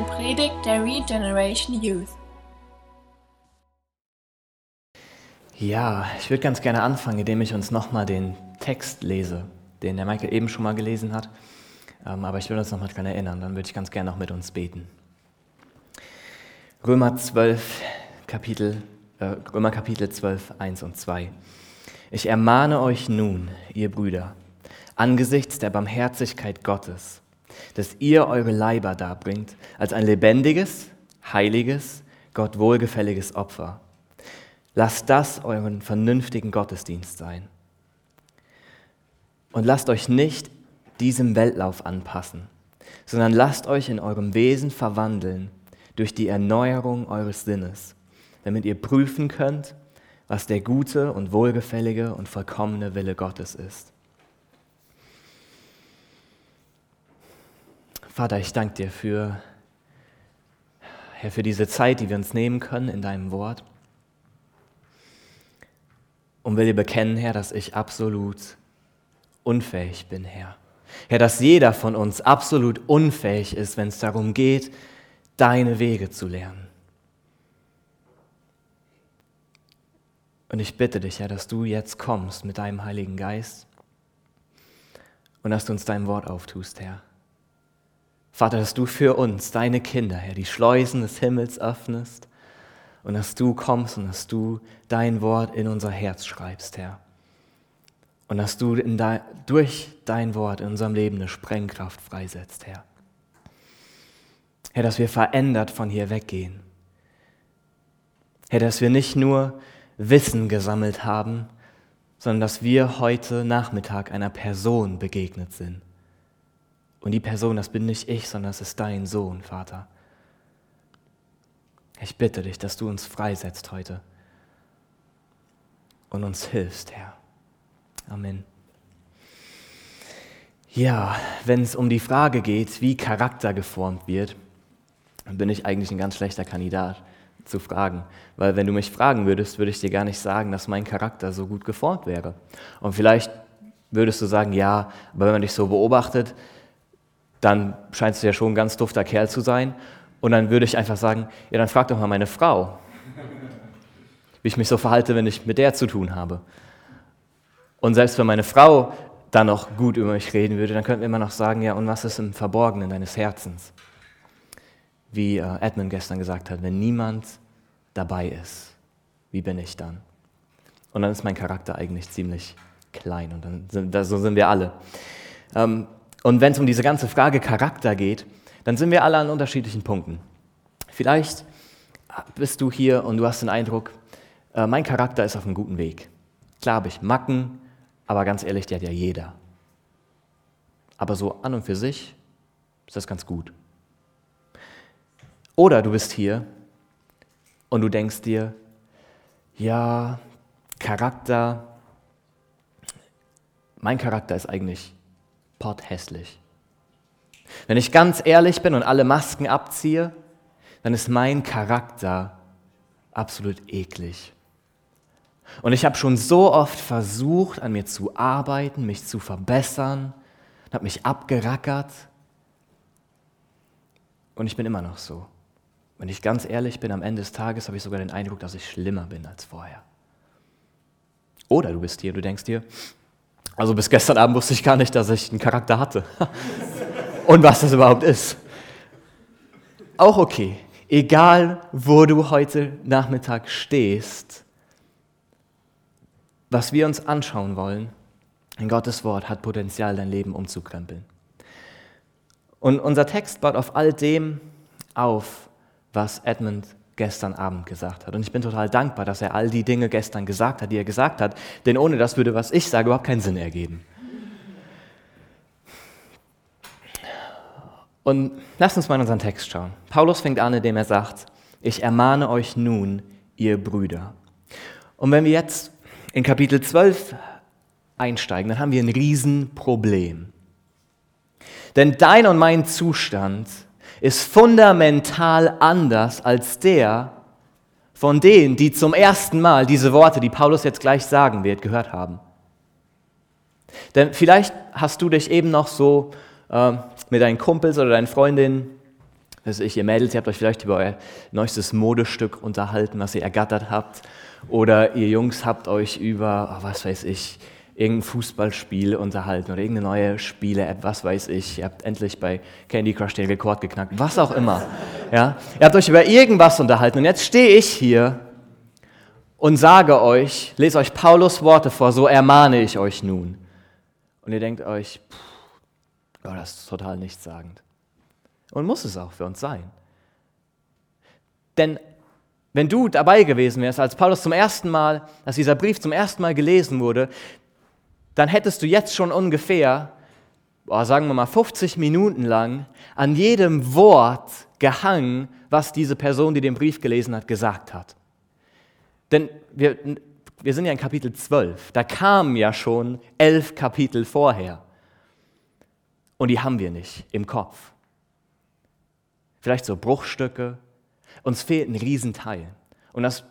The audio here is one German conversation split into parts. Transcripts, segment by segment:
eine Predigt der Regeneration Youth. Ja, ich würde ganz gerne anfangen, indem ich uns nochmal den Text lese, den der Michael eben schon mal gelesen hat. Ähm, aber ich will uns nochmal daran erinnern, dann würde ich ganz gerne noch mit uns beten. Römer 12, Kapitel, äh, Römer Kapitel 12, 1 und 2. Ich ermahne euch nun, ihr Brüder, angesichts der Barmherzigkeit Gottes, dass ihr eure Leiber darbringt als ein lebendiges, heiliges, Gott wohlgefälliges Opfer. Lasst das euren vernünftigen Gottesdienst sein. Und lasst euch nicht diesem Weltlauf anpassen, sondern lasst euch in eurem Wesen verwandeln durch die Erneuerung eures Sinnes, damit ihr prüfen könnt, was der gute und wohlgefällige und vollkommene Wille Gottes ist. Vater, ich danke dir für, Herr, für diese Zeit, die wir uns nehmen können in deinem Wort. Und will dir bekennen, Herr, dass ich absolut unfähig bin, Herr. Herr, dass jeder von uns absolut unfähig ist, wenn es darum geht, deine Wege zu lernen. Und ich bitte dich, Herr, dass du jetzt kommst mit deinem Heiligen Geist und dass du uns dein Wort auftust, Herr. Vater, dass du für uns, deine Kinder, Herr, die Schleusen des Himmels öffnest und dass du kommst und dass du dein Wort in unser Herz schreibst, Herr. Und dass du de durch dein Wort in unserem Leben eine Sprengkraft freisetzt, Herr. Herr, dass wir verändert von hier weggehen. Herr, dass wir nicht nur Wissen gesammelt haben, sondern dass wir heute Nachmittag einer Person begegnet sind. Und die Person, das bin nicht ich, sondern das ist dein Sohn, Vater. Ich bitte dich, dass du uns freisetzt heute und uns hilfst, Herr. Amen. Ja, wenn es um die Frage geht, wie Charakter geformt wird, dann bin ich eigentlich ein ganz schlechter Kandidat zu fragen. Weil wenn du mich fragen würdest, würde ich dir gar nicht sagen, dass mein Charakter so gut geformt wäre. Und vielleicht würdest du sagen, ja, aber wenn man dich so beobachtet, dann scheinst du ja schon ein ganz dufter Kerl zu sein. Und dann würde ich einfach sagen, ja, dann frag doch mal meine Frau, wie ich mich so verhalte, wenn ich mit der zu tun habe. Und selbst wenn meine Frau dann noch gut über mich reden würde, dann könnten wir immer noch sagen, ja, und was ist im Verborgenen deines Herzens? Wie äh, Edmund gestern gesagt hat, wenn niemand dabei ist, wie bin ich dann? Und dann ist mein Charakter eigentlich ziemlich klein und dann sind, so sind wir alle. Ähm, und wenn es um diese ganze Frage Charakter geht, dann sind wir alle an unterschiedlichen Punkten. Vielleicht bist du hier und du hast den Eindruck, äh, mein Charakter ist auf einem guten Weg. Klar habe ich Macken, aber ganz ehrlich, die hat ja jeder. Aber so an und für sich ist das ganz gut. Oder du bist hier und du denkst dir, ja, Charakter, mein Charakter ist eigentlich potthässlich. Wenn ich ganz ehrlich bin und alle Masken abziehe, dann ist mein Charakter absolut eklig. Und ich habe schon so oft versucht, an mir zu arbeiten, mich zu verbessern, habe mich abgerackert. Und ich bin immer noch so. Wenn ich ganz ehrlich bin, am Ende des Tages habe ich sogar den Eindruck, dass ich schlimmer bin als vorher. Oder du bist hier, du denkst dir, also bis gestern Abend wusste ich gar nicht, dass ich einen Charakter hatte. Und was das überhaupt ist. Auch okay. Egal, wo du heute Nachmittag stehst, was wir uns anschauen wollen, in Gottes Wort hat Potenzial, dein Leben umzukrempeln. Und unser Text baut auf all dem auf, was Edmund gestern Abend gesagt hat. Und ich bin total dankbar, dass er all die Dinge gestern gesagt hat, die er gesagt hat, denn ohne das würde, was ich sage, überhaupt keinen Sinn ergeben. Und lasst uns mal in unseren Text schauen. Paulus fängt an, indem er sagt, ich ermahne euch nun, ihr Brüder. Und wenn wir jetzt in Kapitel 12 einsteigen, dann haben wir ein Riesenproblem. Denn dein und mein Zustand ist fundamental anders als der von denen, die zum ersten Mal diese Worte, die Paulus jetzt gleich sagen wird, gehört haben. Denn vielleicht hast du dich eben noch so äh, mit deinen Kumpels oder deinen Freundinnen Also ich, ihr Mädels, ihr habt euch vielleicht über euer neuestes Modestück unterhalten, was ihr ergattert habt. Oder ihr Jungs habt euch über, oh, was weiß ich, irgendein Fußballspiel unterhalten oder irgendeine neue Spiele-App, was weiß ich. Ihr habt endlich bei Candy Crush den Rekord geknackt, was auch immer. Ja? Ihr habt euch über irgendwas unterhalten und jetzt stehe ich hier und sage euch, lese euch Paulus Worte vor, so ermahne ich euch nun. Und ihr denkt euch, pff, oh, das ist total nichtssagend. Und muss es auch für uns sein. Denn wenn du dabei gewesen wärst, als Paulus zum ersten Mal, als dieser Brief zum ersten Mal gelesen wurde, dann hättest du jetzt schon ungefähr, boah, sagen wir mal 50 Minuten lang, an jedem Wort gehangen, was diese Person, die den Brief gelesen hat, gesagt hat. Denn wir, wir sind ja in Kapitel 12, da kamen ja schon elf Kapitel vorher. Und die haben wir nicht im Kopf. Vielleicht so Bruchstücke. Uns fehlt ein Riesenteil. Und das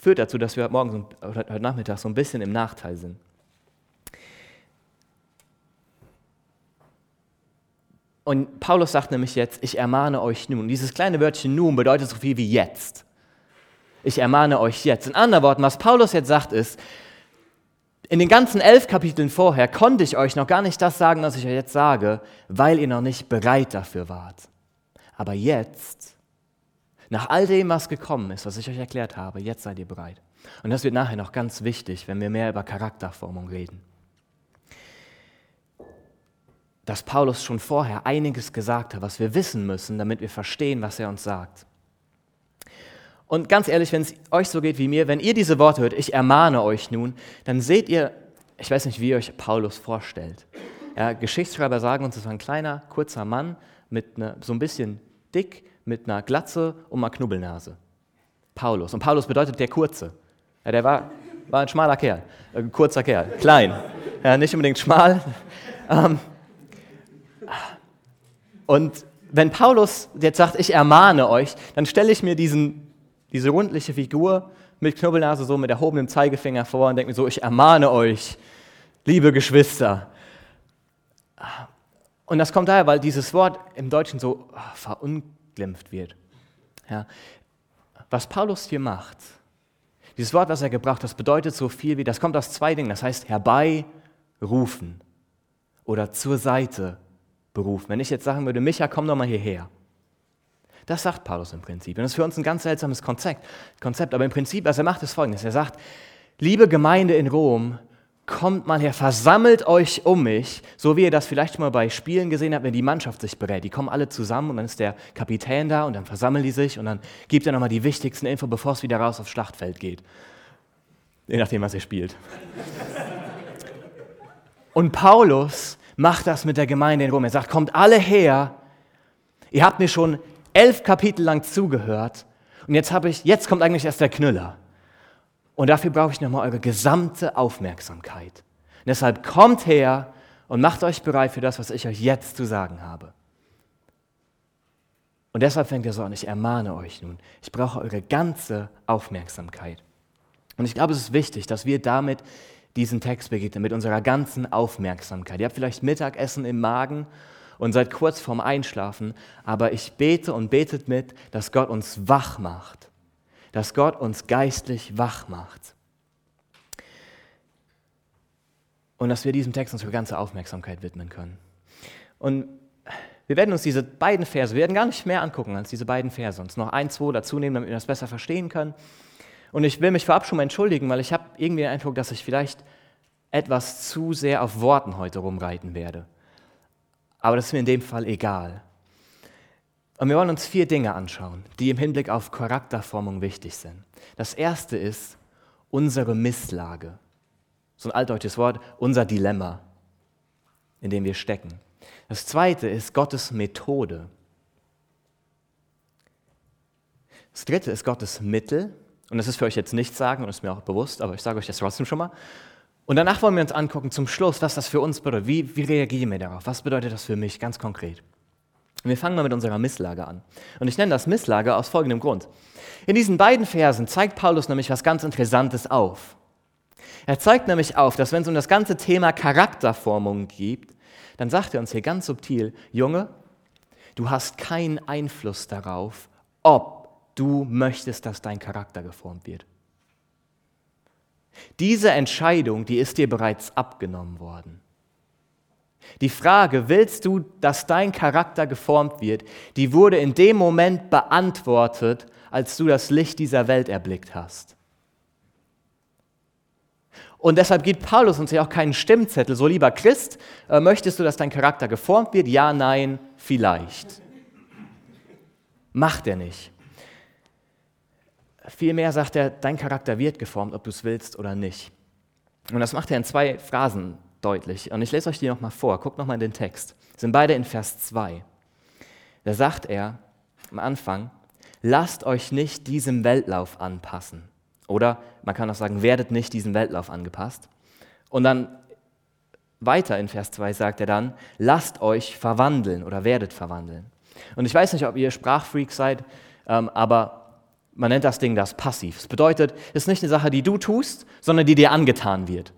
führt dazu, dass wir heute, Morgen, heute Nachmittag so ein bisschen im Nachteil sind. Und Paulus sagt nämlich jetzt, ich ermahne euch nun. Dieses kleine Wörtchen nun bedeutet so viel wie jetzt. Ich ermahne euch jetzt. In anderen Worten, was Paulus jetzt sagt, ist, in den ganzen elf Kapiteln vorher konnte ich euch noch gar nicht das sagen, was ich euch jetzt sage, weil ihr noch nicht bereit dafür wart. Aber jetzt, nach all dem, was gekommen ist, was ich euch erklärt habe, jetzt seid ihr bereit. Und das wird nachher noch ganz wichtig, wenn wir mehr über Charakterformung reden. Dass Paulus schon vorher einiges gesagt hat, was wir wissen müssen, damit wir verstehen, was er uns sagt. Und ganz ehrlich, wenn es euch so geht wie mir, wenn ihr diese Worte hört, ich ermahne euch nun, dann seht ihr, ich weiß nicht, wie ihr euch Paulus vorstellt. Ja, Geschichtsschreiber sagen uns, es war ein kleiner, kurzer Mann mit ne, so ein bisschen dick, mit einer Glatze und einer Knubbelnase. Paulus. Und Paulus bedeutet der Kurze. Ja, der war, war ein schmaler Kerl, ein kurzer Kerl, klein. Ja, nicht unbedingt schmal. Ähm, und wenn Paulus jetzt sagt, ich ermahne euch, dann stelle ich mir diesen diese rundliche Figur mit Knubbelnase so mit erhobenem Zeigefinger vor und denke mir so, ich ermahne euch, liebe Geschwister. Und das kommt daher, weil dieses Wort im Deutschen so oh, verunglimpft wird. Ja. Was Paulus hier macht, dieses Wort, was er gebracht hat, das bedeutet so viel wie, das kommt aus zwei Dingen, das heißt herbeirufen oder zur Seite berufen. Wenn ich jetzt sagen würde, Micha, komm doch mal hierher. Das sagt Paulus im Prinzip. Und das ist für uns ein ganz seltsames Konzept. Konzept. Aber im Prinzip, was er macht, ist folgendes. Er sagt, liebe Gemeinde in Rom, kommt mal her, versammelt euch um mich, so wie ihr das vielleicht schon mal bei Spielen gesehen habt, wenn die Mannschaft sich berät. Die kommen alle zusammen und dann ist der Kapitän da und dann versammeln die sich und dann gibt er nochmal die wichtigsten Info, bevor es wieder raus aufs Schlachtfeld geht. Je nachdem, was ihr spielt. Und Paulus macht das mit der Gemeinde in Rom. Er sagt, kommt alle her, ihr habt mir schon elf Kapitel lang zugehört und jetzt habe ich, jetzt kommt eigentlich erst der Knüller. Und dafür brauche ich nochmal eure gesamte Aufmerksamkeit. Und deshalb kommt her und macht euch bereit für das, was ich euch jetzt zu sagen habe. Und deshalb fängt er so an, ich ermahne euch nun, ich brauche eure ganze Aufmerksamkeit. Und ich glaube, es ist wichtig, dass wir damit diesen Text begegnen, mit unserer ganzen Aufmerksamkeit. Ihr habt vielleicht Mittagessen im Magen und seid kurz vorm Einschlafen, aber ich bete und betet mit, dass Gott uns wach macht, dass Gott uns geistlich wach macht. Und dass wir diesem Text unsere ganze Aufmerksamkeit widmen können. Und wir werden uns diese beiden Verse, wir werden gar nicht mehr angucken als diese beiden Verse, uns noch ein, zwei dazu nehmen, damit wir das besser verstehen können. Und ich will mich vorab schon mal entschuldigen, weil ich habe irgendwie den Eindruck, dass ich vielleicht etwas zu sehr auf Worten heute rumreiten werde. Aber das ist mir in dem Fall egal. Und wir wollen uns vier Dinge anschauen, die im Hinblick auf Charakterformung wichtig sind. Das erste ist unsere Misslage. So ein altdeutsches Wort, unser Dilemma, in dem wir stecken. Das zweite ist Gottes Methode. Das dritte ist Gottes Mittel. Und das ist für euch jetzt nicht sagen und ist mir auch bewusst, aber ich sage euch das trotzdem schon mal. Und danach wollen wir uns angucken zum Schluss, was das für uns bedeutet. Wie, wie reagieren wir darauf? Was bedeutet das für mich ganz konkret? wir fangen mal mit unserer Misslage an. Und ich nenne das Misslage aus folgendem Grund. In diesen beiden Versen zeigt Paulus nämlich was ganz Interessantes auf. Er zeigt nämlich auf, dass wenn es um das ganze Thema Charakterformung geht, dann sagt er uns hier ganz subtil, Junge, Du hast keinen Einfluss darauf, ob du möchtest, dass dein Charakter geformt wird. Diese Entscheidung, die ist dir bereits abgenommen worden. Die Frage, willst du, dass dein Charakter geformt wird, die wurde in dem Moment beantwortet, als du das Licht dieser Welt erblickt hast. Und deshalb gibt Paulus uns ja auch keinen Stimmzettel. So lieber Christ, äh, möchtest du, dass dein Charakter geformt wird? Ja, nein, vielleicht. Macht er nicht. Vielmehr sagt er, dein Charakter wird geformt, ob du es willst oder nicht. Und das macht er in zwei Phrasen deutlich. Und ich lese euch die nochmal vor. Guckt nochmal in den Text. sind beide in Vers 2. Da sagt er am Anfang, lasst euch nicht diesem Weltlauf anpassen. Oder man kann auch sagen, werdet nicht diesem Weltlauf angepasst. Und dann weiter in Vers 2 sagt er dann, lasst euch verwandeln oder werdet verwandeln. Und ich weiß nicht, ob ihr Sprachfreak seid, ähm, aber man nennt das Ding das Passiv. Das bedeutet, es ist nicht eine Sache, die du tust, sondern die dir angetan wird.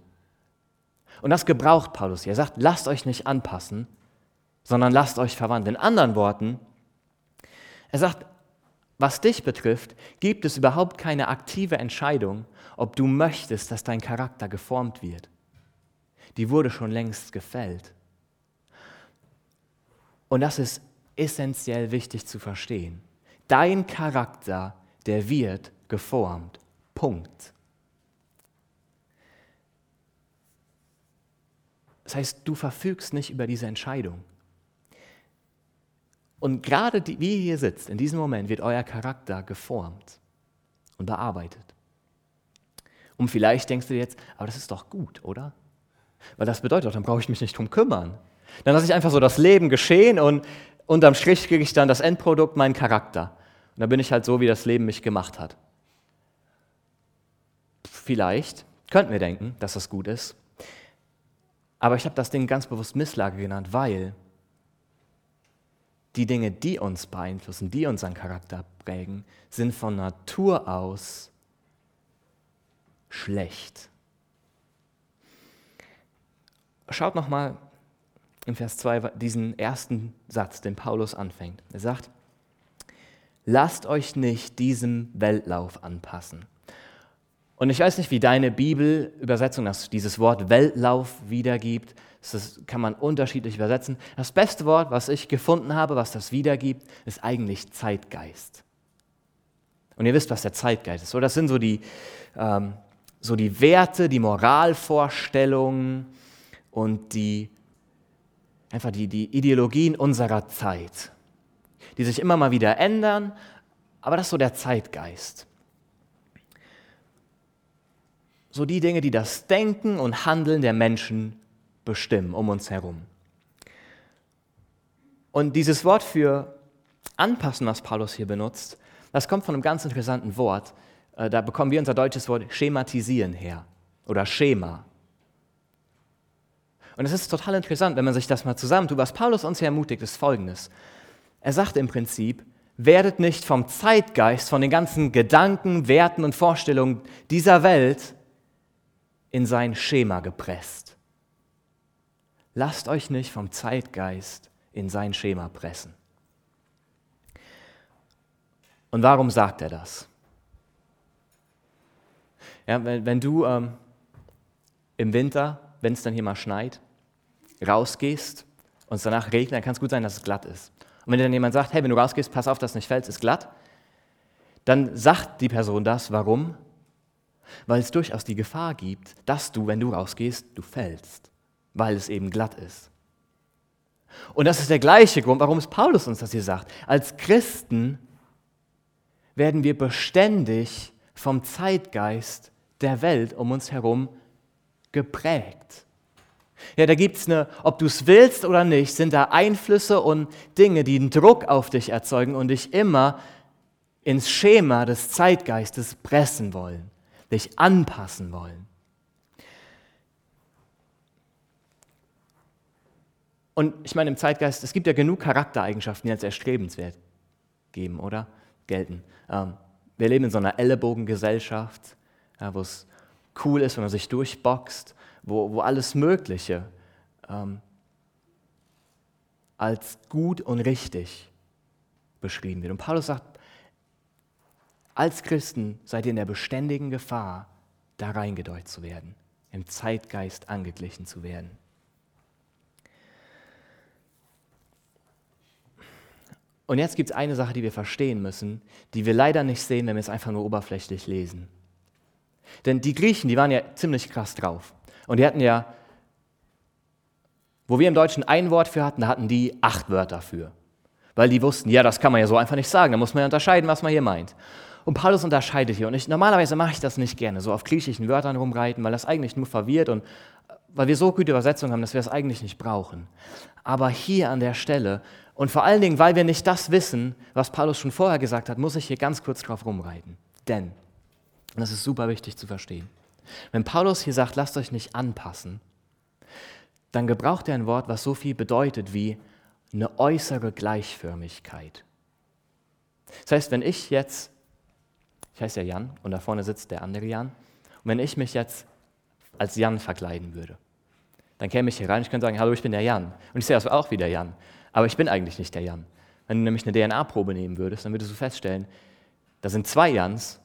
Und das gebraucht Paulus hier. Er sagt, lasst euch nicht anpassen, sondern lasst euch verwandeln. In anderen Worten, er sagt, was dich betrifft, gibt es überhaupt keine aktive Entscheidung, ob du möchtest, dass dein Charakter geformt wird. Die wurde schon längst gefällt. Und das ist essentiell wichtig zu verstehen. Dein Charakter, der wird geformt. Punkt. Das heißt, du verfügst nicht über diese Entscheidung. Und gerade die, wie ihr hier sitzt, in diesem Moment wird euer Charakter geformt und bearbeitet. Und vielleicht denkst du jetzt, aber das ist doch gut, oder? Weil das bedeutet dann brauche ich mich nicht drum kümmern. Dann lasse ich einfach so das Leben geschehen und unterm Strich kriege ich dann das Endprodukt, meinen Charakter. Und dann bin ich halt so, wie das Leben mich gemacht hat. Vielleicht könnten wir denken, dass das gut ist. Aber ich habe das Ding ganz bewusst Misslage genannt, weil die Dinge, die uns beeinflussen, die unseren Charakter prägen, sind von Natur aus schlecht. Schaut nochmal im Vers 2 diesen ersten Satz, den Paulus anfängt. Er sagt, lasst euch nicht diesem Weltlauf anpassen. Und ich weiß nicht, wie deine Bibelübersetzung dieses Wort Weltlauf wiedergibt. Das kann man unterschiedlich übersetzen. Das beste Wort, was ich gefunden habe, was das wiedergibt, ist eigentlich Zeitgeist. Und ihr wisst, was der Zeitgeist ist. So, das sind so die, ähm, so die Werte, die Moralvorstellungen und die, einfach die, die Ideologien unserer Zeit, die sich immer mal wieder ändern, aber das ist so der Zeitgeist. So die Dinge, die das Denken und Handeln der Menschen bestimmen um uns herum. Und dieses Wort für anpassen, was Paulus hier benutzt, das kommt von einem ganz interessanten Wort. Äh, da bekommen wir unser deutsches Wort schematisieren her oder Schema. Und es ist total interessant, wenn man sich das mal zusammentut. Was Paulus uns hier ermutigt, ist folgendes. Er sagt im Prinzip, werdet nicht vom Zeitgeist, von den ganzen Gedanken, Werten und Vorstellungen dieser Welt in sein Schema gepresst. Lasst euch nicht vom Zeitgeist in sein Schema pressen. Und warum sagt er das? Ja, wenn, wenn du ähm, im Winter, wenn es dann hier mal schneit, rausgehst und es danach regnet, dann kann es gut sein, dass es glatt ist. Und wenn dir dann jemand sagt, hey, wenn du rausgehst, pass auf, dass es nicht fällt, es ist glatt, dann sagt die Person das. Warum? Weil es durchaus die Gefahr gibt, dass du, wenn du rausgehst, du fällst weil es eben glatt ist. Und das ist der gleiche Grund, warum es Paulus uns das hier sagt. Als Christen werden wir beständig vom Zeitgeist der Welt um uns herum geprägt. Ja, da gibt es eine, ob du es willst oder nicht, sind da Einflüsse und Dinge, die einen Druck auf dich erzeugen und dich immer ins Schema des Zeitgeistes pressen wollen, dich anpassen wollen. Und ich meine, im Zeitgeist, es gibt ja genug Charaktereigenschaften, die als erstrebenswert geben, oder? Gelten. Ähm, wir leben in so einer Ellenbogengesellschaft, wo es cool ist, wenn man sich durchboxt, wo, wo alles Mögliche ähm, als gut und richtig beschrieben wird. Und Paulus sagt, als Christen seid ihr in der beständigen Gefahr, da reingedeutet zu werden, im Zeitgeist angeglichen zu werden. Und jetzt gibt es eine Sache, die wir verstehen müssen, die wir leider nicht sehen, wenn wir es einfach nur oberflächlich lesen. Denn die Griechen, die waren ja ziemlich krass drauf. Und die hatten ja, wo wir im Deutschen ein Wort für hatten, da hatten die acht Wörter für. Weil die wussten, ja, das kann man ja so einfach nicht sagen, da muss man ja unterscheiden, was man hier meint. Und Paulus unterscheidet hier. Und ich, normalerweise mache ich das nicht gerne, so auf griechischen Wörtern rumreiten, weil das eigentlich nur verwirrt und weil wir so gute Übersetzungen haben, dass wir es eigentlich nicht brauchen. Aber hier an der Stelle und vor allen Dingen, weil wir nicht das wissen, was Paulus schon vorher gesagt hat, muss ich hier ganz kurz drauf rumreiten. Denn, und das ist super wichtig zu verstehen, wenn Paulus hier sagt, lasst euch nicht anpassen, dann gebraucht er ein Wort, was so viel bedeutet wie eine äußere Gleichförmigkeit. Das heißt, wenn ich jetzt ich heiße ja Jan und da vorne sitzt der andere Jan. Und wenn ich mich jetzt als Jan verkleiden würde, dann käme ich hier rein und ich könnte sagen, hallo, ich bin der Jan. Und ich sehe aus auch wie der Jan. Aber ich bin eigentlich nicht der Jan. Wenn du nämlich eine DNA-Probe nehmen würdest, dann würdest du feststellen, da sind zwei Jans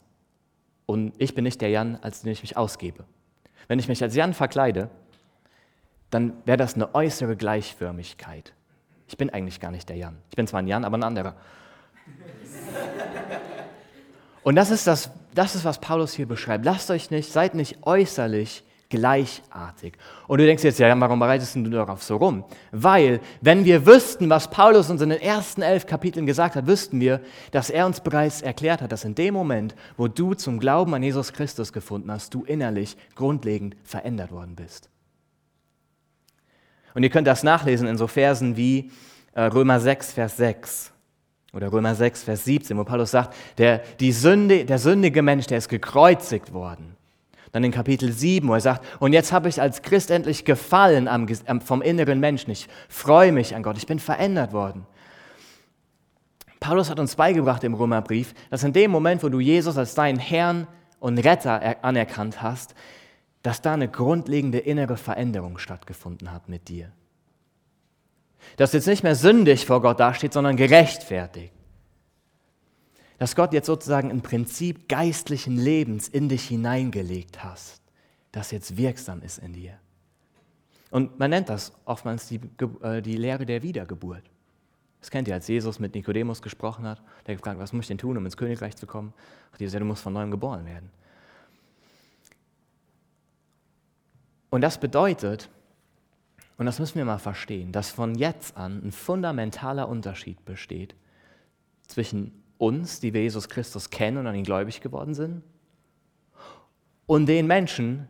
und ich bin nicht der Jan, als den ich mich ausgebe. Wenn ich mich als Jan verkleide, dann wäre das eine äußere Gleichförmigkeit. Ich bin eigentlich gar nicht der Jan. Ich bin zwar ein Jan, aber ein anderer. Und das ist, das, das ist, was Paulus hier beschreibt. Lasst euch nicht, seid nicht äußerlich gleichartig. Und du denkst jetzt, ja, warum bereitest du darauf so rum? Weil, wenn wir wüssten, was Paulus uns in den ersten elf Kapiteln gesagt hat, wüssten wir, dass er uns bereits erklärt hat, dass in dem Moment, wo du zum Glauben an Jesus Christus gefunden hast, du innerlich grundlegend verändert worden bist. Und ihr könnt das nachlesen in so Versen wie äh, Römer 6, Vers 6. Oder Römer 6, Vers 17, wo Paulus sagt, der, die Sünde, der sündige Mensch, der ist gekreuzigt worden. Dann in Kapitel 7, wo er sagt, und jetzt habe ich als Christ endlich gefallen am, vom inneren Menschen. Ich freue mich an Gott, ich bin verändert worden. Paulus hat uns beigebracht im Römerbrief, dass in dem Moment, wo du Jesus als deinen Herrn und Retter anerkannt hast, dass da eine grundlegende innere Veränderung stattgefunden hat mit dir dass du jetzt nicht mehr sündig vor Gott dasteht, sondern gerechtfertigt. Dass Gott jetzt sozusagen ein Prinzip geistlichen Lebens in dich hineingelegt hast, das jetzt wirksam ist in dir. Und man nennt das oftmals die, äh, die Lehre der Wiedergeburt. Das kennt ihr, als Jesus mit Nikodemus gesprochen hat, der gefragt, was muss ich denn tun, um ins Königreich zu kommen? Und Jesus sagt, du musst von neuem geboren werden. Und das bedeutet, und das müssen wir mal verstehen, dass von jetzt an ein fundamentaler Unterschied besteht zwischen uns, die wir Jesus Christus kennen und an ihn gläubig geworden sind, und den Menschen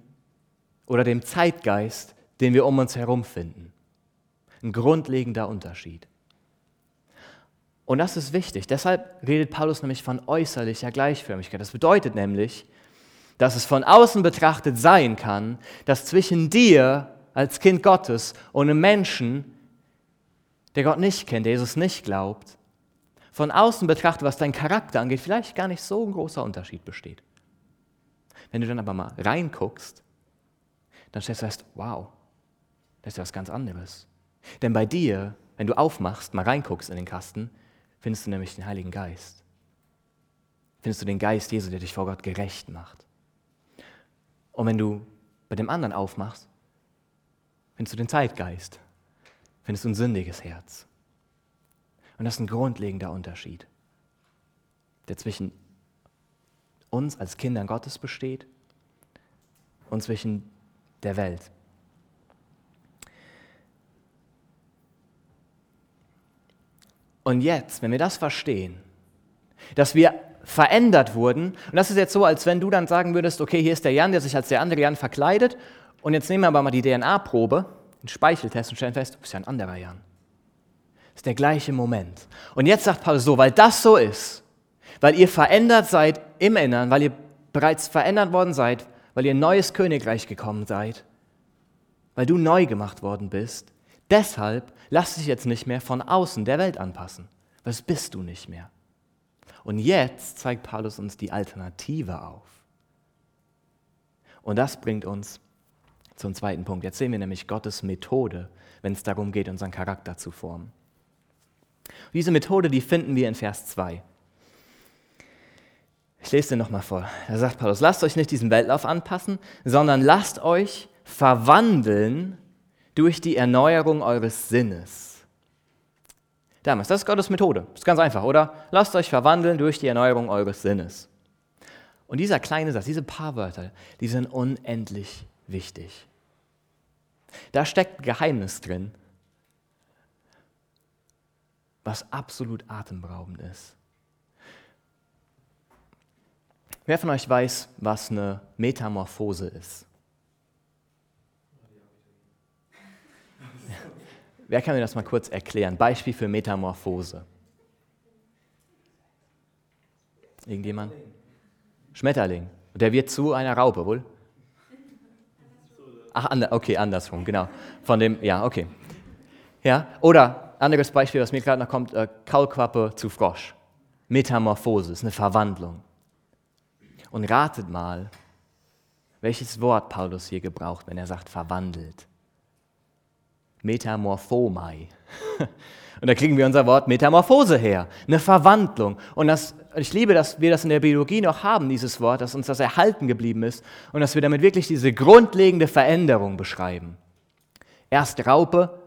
oder dem Zeitgeist, den wir um uns herum finden. Ein grundlegender Unterschied. Und das ist wichtig. Deshalb redet Paulus nämlich von äußerlicher Gleichförmigkeit. Das bedeutet nämlich, dass es von außen betrachtet sein kann, dass zwischen dir als Kind Gottes und einem Menschen, der Gott nicht kennt, der Jesus nicht glaubt, von außen betrachtet, was dein Charakter angeht, vielleicht gar nicht so ein großer Unterschied besteht. Wenn du dann aber mal reinguckst, dann stellst du fest, wow, das ist ja was ganz anderes. Denn bei dir, wenn du aufmachst, mal reinguckst in den Kasten, findest du nämlich den Heiligen Geist. Findest du den Geist Jesu, der dich vor Gott gerecht macht. Und wenn du bei dem anderen aufmachst, findest du den Zeitgeist, findest du ein sündiges Herz. Und das ist ein grundlegender Unterschied, der zwischen uns als Kindern Gottes besteht und zwischen der Welt. Und jetzt, wenn wir das verstehen, dass wir verändert wurden, und das ist jetzt so, als wenn du dann sagen würdest, okay, hier ist der Jan, der sich als der andere Jan verkleidet, und jetzt nehmen wir aber mal die DNA-Probe, den Speicheltest und stellen fest, du bist ja ein anderer Jan. Ist der gleiche Moment. Und jetzt sagt Paulus so, weil das so ist, weil ihr verändert seid im Innern, weil ihr bereits verändert worden seid, weil ihr ein neues Königreich gekommen seid, weil du neu gemacht worden bist, deshalb lass dich jetzt nicht mehr von außen der Welt anpassen. Was bist du nicht mehr? Und jetzt zeigt Paulus uns die Alternative auf. Und das bringt uns zum zweiten Punkt. Jetzt sehen wir nämlich Gottes Methode, wenn es darum geht, unseren Charakter zu formen. Diese Methode, die finden wir in Vers 2. Ich lese den nochmal vor. Da sagt Paulus, lasst euch nicht diesem Weltlauf anpassen, sondern lasst euch verwandeln durch die Erneuerung eures Sinnes. Damals, das ist Gottes Methode. Ist ganz einfach, oder? Lasst euch verwandeln durch die Erneuerung eures Sinnes. Und dieser kleine Satz, diese paar Wörter, die sind unendlich wichtig. Da steckt Geheimnis drin, was absolut atemberaubend ist. Wer von euch weiß, was eine Metamorphose ist? Wer kann mir das mal kurz erklären? Beispiel für Metamorphose. Irgendjemand? Schmetterling. Und der wird zu einer Raupe, wohl? Ach, okay, andersrum, genau. Von dem, ja, okay. Ja, oder anderes Beispiel, was mir gerade noch kommt, äh, Kaulquappe zu Frosch. Metamorphose, ist eine Verwandlung. Und ratet mal, welches Wort Paulus hier gebraucht, wenn er sagt verwandelt. Metamorphomai. Und da kriegen wir unser Wort Metamorphose her, eine Verwandlung. Und das, ich liebe, dass wir das in der Biologie noch haben, dieses Wort, dass uns das erhalten geblieben ist und dass wir damit wirklich diese grundlegende Veränderung beschreiben. Erst Raupe,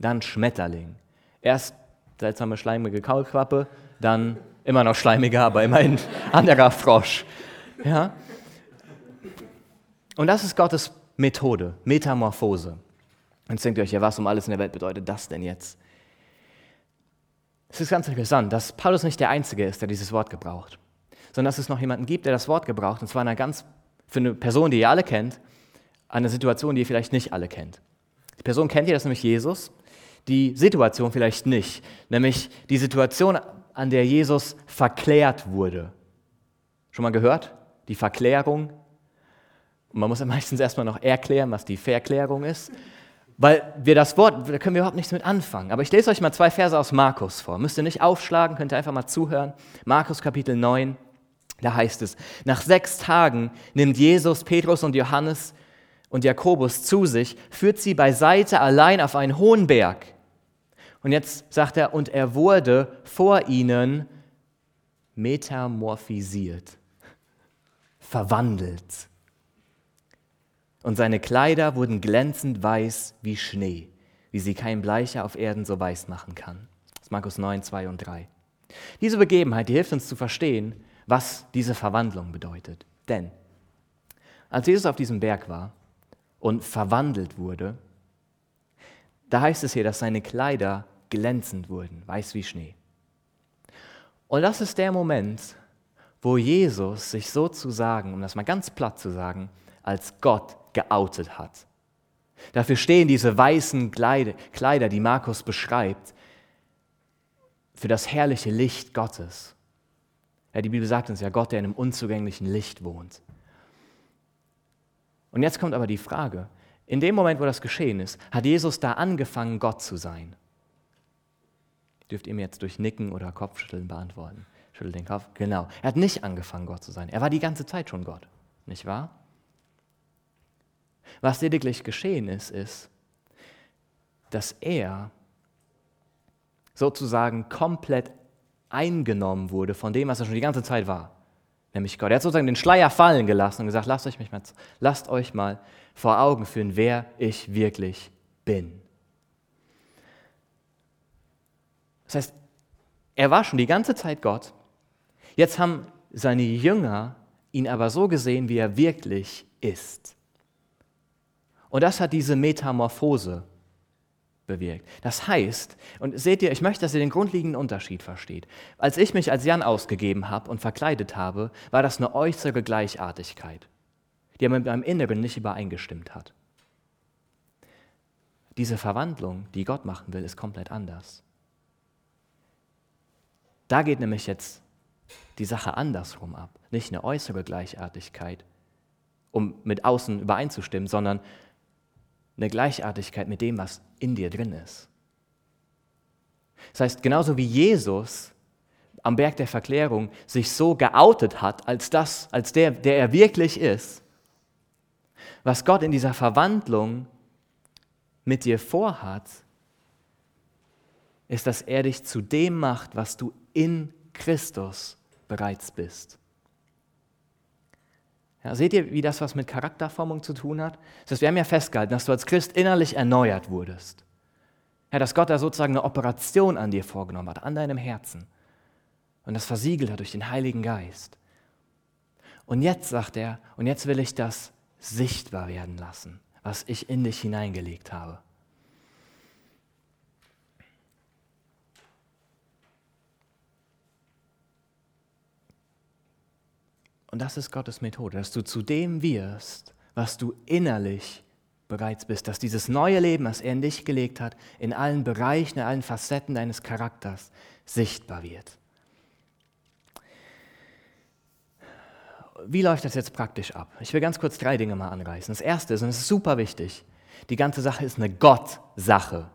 dann Schmetterling. Erst seltsame schleimige Kaulquappe, dann immer noch schleimiger, aber immerhin anderer Frosch. Ja? Und das ist Gottes Methode, Metamorphose. Jetzt denkt ihr euch, ja, was um alles in der Welt bedeutet das denn jetzt? Es ist ganz interessant, dass Paulus nicht der Einzige ist, der dieses Wort gebraucht, sondern dass es noch jemanden gibt, der das Wort gebraucht, und zwar eine ganz, für eine Person, die ihr alle kennt, eine Situation, die ihr vielleicht nicht alle kennt. Die Person kennt ihr, das ist nämlich Jesus, die Situation vielleicht nicht, nämlich die Situation, an der Jesus verklärt wurde. Schon mal gehört? Die Verklärung. Und man muss ja meistens erstmal noch erklären, was die Verklärung ist. Weil wir das Wort, da können wir überhaupt nichts mit anfangen. Aber ich lese euch mal zwei Verse aus Markus vor. Müsst ihr nicht aufschlagen, könnt ihr einfach mal zuhören. Markus Kapitel 9, da heißt es, nach sechs Tagen nimmt Jesus Petrus und Johannes und Jakobus zu sich, führt sie beiseite allein auf einen hohen Berg. Und jetzt sagt er, und er wurde vor ihnen metamorphisiert, verwandelt und seine Kleider wurden glänzend weiß wie Schnee, wie sie kein Bleicher auf Erden so weiß machen kann. Das ist Markus 9, 2 und 3. Diese Begebenheit, die hilft uns zu verstehen, was diese Verwandlung bedeutet. Denn als Jesus auf diesem Berg war und verwandelt wurde, da heißt es hier, dass seine Kleider glänzend wurden, weiß wie Schnee. Und das ist der Moment, wo Jesus sich sozusagen, um das mal ganz platt zu sagen, als Gott geoutet hat. Dafür stehen diese weißen Kleider, die Markus beschreibt, für das herrliche Licht Gottes. Ja, die Bibel sagt uns ja, Gott, der in einem unzugänglichen Licht wohnt. Und jetzt kommt aber die Frage, in dem Moment, wo das geschehen ist, hat Jesus da angefangen, Gott zu sein? Dürft ihr mir jetzt durch Nicken oder Kopfschütteln beantworten? Schüttelt den Kopf. Genau. Er hat nicht angefangen, Gott zu sein. Er war die ganze Zeit schon Gott. Nicht wahr? Was lediglich geschehen ist, ist, dass er sozusagen komplett eingenommen wurde von dem, was er schon die ganze Zeit war, nämlich Gott. Er hat sozusagen den Schleier fallen gelassen und gesagt, lasst euch, mich mal, lasst euch mal vor Augen führen, wer ich wirklich bin. Das heißt, er war schon die ganze Zeit Gott. Jetzt haben seine Jünger ihn aber so gesehen, wie er wirklich ist. Und das hat diese Metamorphose bewirkt. Das heißt, und seht ihr, ich möchte, dass ihr den grundlegenden Unterschied versteht. Als ich mich als Jan ausgegeben habe und verkleidet habe, war das eine äußere Gleichartigkeit, die mit meinem Inneren nicht übereingestimmt hat. Diese Verwandlung, die Gott machen will, ist komplett anders. Da geht nämlich jetzt die Sache andersrum ab. Nicht eine äußere Gleichartigkeit, um mit außen übereinzustimmen, sondern eine Gleichartigkeit mit dem, was in dir drin ist. Das heißt, genauso wie Jesus am Berg der Verklärung sich so geoutet hat als das, als der, der er wirklich ist, was Gott in dieser Verwandlung mit dir vorhat, ist, dass er dich zu dem macht, was du in Christus bereits bist. Ja, seht ihr, wie das was mit Charakterformung zu tun hat? Das heißt, wir haben ja festgehalten, dass du als Christ innerlich erneuert wurdest. Ja, dass Gott da sozusagen eine Operation an dir vorgenommen hat, an deinem Herzen. Und das versiegelt hat durch den Heiligen Geist. Und jetzt sagt er, und jetzt will ich das sichtbar werden lassen, was ich in dich hineingelegt habe. Und das ist Gottes Methode, dass du zu dem wirst, was du innerlich bereits bist, dass dieses neue Leben, das er in dich gelegt hat, in allen Bereichen, in allen Facetten deines Charakters sichtbar wird. Wie läuft das jetzt praktisch ab? Ich will ganz kurz drei Dinge mal anreißen. Das erste ist, und es ist super wichtig, die ganze Sache ist eine Gott-Sache.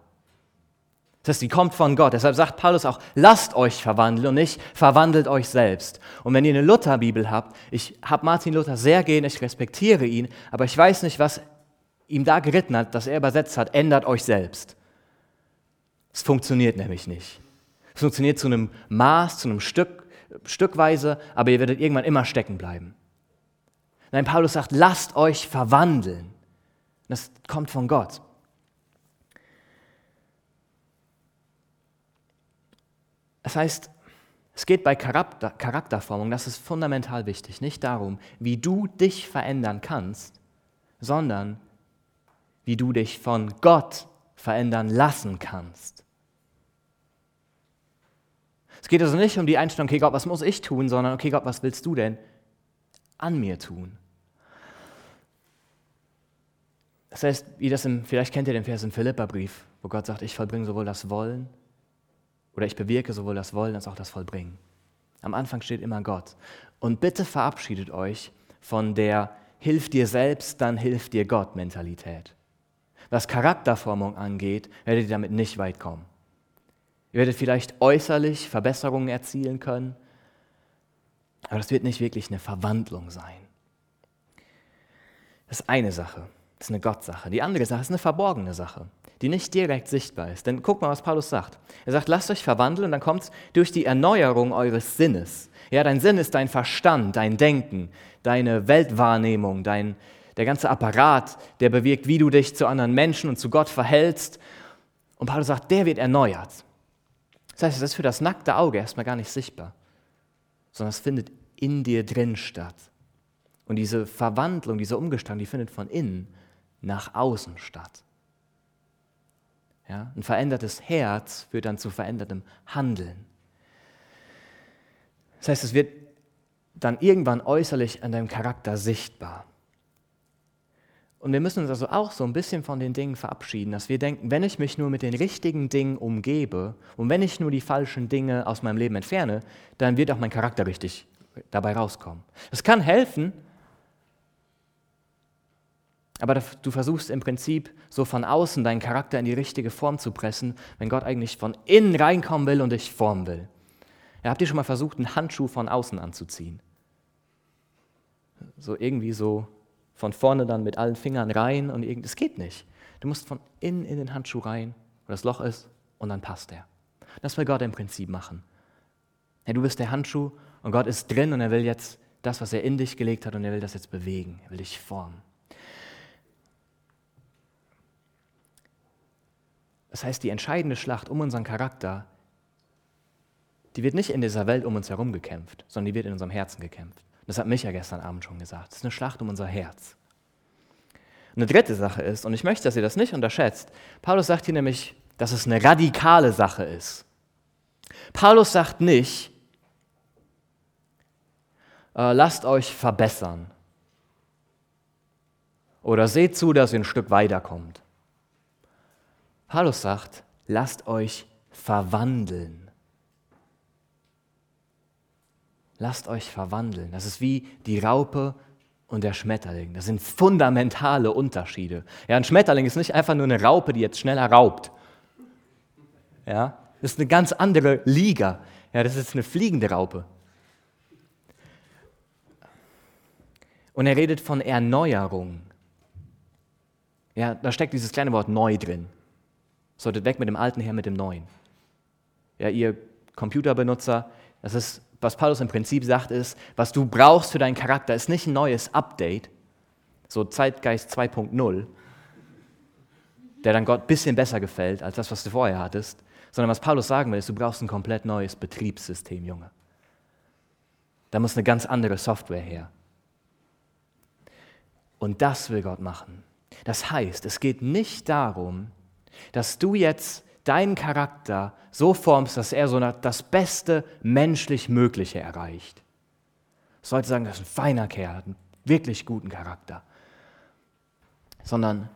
Das heißt, die kommt von Gott. Deshalb sagt Paulus auch, lasst euch verwandeln und nicht verwandelt euch selbst. Und wenn ihr eine Lutherbibel habt, ich habe Martin Luther sehr gern, ich respektiere ihn, aber ich weiß nicht, was ihm da geritten hat, dass er übersetzt hat, ändert euch selbst. Es funktioniert nämlich nicht. Es funktioniert zu einem Maß, zu einem Stück, Stückweise, aber ihr werdet irgendwann immer stecken bleiben. Nein, Paulus sagt, lasst euch verwandeln. Das kommt von Gott. Das heißt, es geht bei Charakter, Charakterformung, das ist fundamental wichtig, nicht darum, wie du dich verändern kannst, sondern wie du dich von Gott verändern lassen kannst. Es geht also nicht um die Einstellung, okay Gott, was muss ich tun, sondern okay Gott, was willst du denn an mir tun? Das heißt, wie das im, vielleicht kennt ihr den Vers im Philipperbrief, wo Gott sagt, ich vollbringe sowohl das Wollen oder ich bewirke sowohl das Wollen als auch das Vollbringen. Am Anfang steht immer Gott. Und bitte verabschiedet euch von der Hilf dir selbst, dann hilft dir Gott Mentalität. Was Charakterformung angeht, werdet ihr damit nicht weit kommen. Ihr werdet vielleicht äußerlich Verbesserungen erzielen können, aber das wird nicht wirklich eine Verwandlung sein. Das ist eine Sache, ist eine Gottsache. Die andere Sache ist eine verborgene Sache die nicht direkt sichtbar ist. Denn guck mal, was Paulus sagt. Er sagt, lasst euch verwandeln und dann kommt es durch die Erneuerung eures Sinnes. Ja, dein Sinn ist dein Verstand, dein Denken, deine Weltwahrnehmung, dein, der ganze Apparat, der bewirkt, wie du dich zu anderen Menschen und zu Gott verhältst. Und Paulus sagt, der wird erneuert. Das heißt, es ist für das nackte Auge erstmal gar nicht sichtbar, sondern es findet in dir drin statt. Und diese Verwandlung, diese Umgestaltung, die findet von innen nach außen statt. Ja, ein verändertes Herz führt dann zu verändertem Handeln. Das heißt, es wird dann irgendwann äußerlich an deinem Charakter sichtbar. Und wir müssen uns also auch so ein bisschen von den Dingen verabschieden, dass wir denken, wenn ich mich nur mit den richtigen Dingen umgebe und wenn ich nur die falschen Dinge aus meinem Leben entferne, dann wird auch mein Charakter richtig dabei rauskommen. Das kann helfen, aber du versuchst im Prinzip so von außen deinen Charakter in die richtige Form zu pressen, wenn Gott eigentlich von innen reinkommen will und dich formen will. Ja, habt ihr schon mal versucht, einen Handschuh von außen anzuziehen? So irgendwie so von vorne dann mit allen Fingern rein und irgendwie, das geht nicht. Du musst von innen in den Handschuh rein, wo das Loch ist, und dann passt er. Das will Gott im Prinzip machen. Ja, du bist der Handschuh und Gott ist drin und er will jetzt das, was er in dich gelegt hat, und er will das jetzt bewegen. Er will dich formen. Das heißt, die entscheidende Schlacht um unseren Charakter, die wird nicht in dieser Welt um uns herum gekämpft, sondern die wird in unserem Herzen gekämpft. Das hat Micha gestern Abend schon gesagt. Es ist eine Schlacht um unser Herz. Eine dritte Sache ist, und ich möchte, dass ihr das nicht unterschätzt, Paulus sagt hier nämlich, dass es eine radikale Sache ist. Paulus sagt nicht, äh, lasst euch verbessern oder seht zu, dass ihr ein Stück weiterkommt. Paulus sagt, lasst euch verwandeln. Lasst euch verwandeln. Das ist wie die Raupe und der Schmetterling. Das sind fundamentale Unterschiede. Ja, ein Schmetterling ist nicht einfach nur eine Raupe, die jetzt schneller raubt. Ja, das ist eine ganz andere Liga. Ja, das ist eine fliegende Raupe. Und er redet von Erneuerung. Ja, da steckt dieses kleine Wort neu drin. Solltet weg mit dem Alten her mit dem Neuen. Ja, ihr Computerbenutzer, das ist, was Paulus im Prinzip sagt, ist, was du brauchst für deinen Charakter, ist nicht ein neues Update, so Zeitgeist 2.0, der dann Gott ein bisschen besser gefällt als das, was du vorher hattest, sondern was Paulus sagen will, ist, du brauchst ein komplett neues Betriebssystem, Junge. Da muss eine ganz andere Software her. Und das will Gott machen. Das heißt, es geht nicht darum, dass du jetzt deinen Charakter so formst, dass er so das beste menschlich Mögliche erreicht. Ich sollte sagen, das ist ein feiner Kerl, hat einen wirklich guten Charakter. Sondern